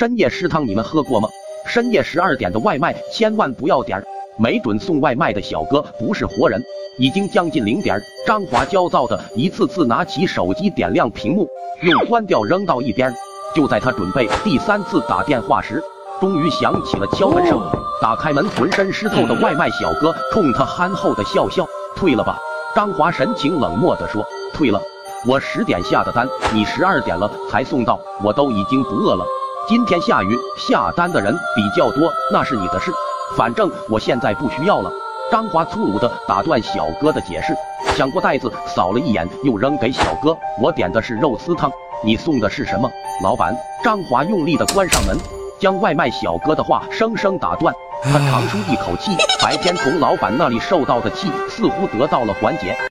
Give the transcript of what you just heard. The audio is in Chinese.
深夜食堂你们喝过吗？深夜十二点的外卖千万不要点儿，没准送外卖的小哥不是活人。已经将近零点，张华焦躁的一次次拿起手机点亮屏幕，又关掉扔到一边。就在他准备第三次打电话时，终于响起了敲门声。打开门，浑身湿透的外卖小哥冲他憨厚的笑笑：“退了吧。”张华神情冷漠地说：“退了，我十点下的单，你十二点了才送到，我都已经不饿了。今天下雨，下单的人比较多，那是你的事，反正我现在不需要了。”张华粗鲁地打断小哥的解释，抢过袋子扫了一眼，又扔给小哥：“我点的是肉丝汤，你送的是什么？”老板，张华用力地关上门，将外卖小哥的话生生打断。他长舒一口气，白天从老板那里受到的气似乎得到了缓解。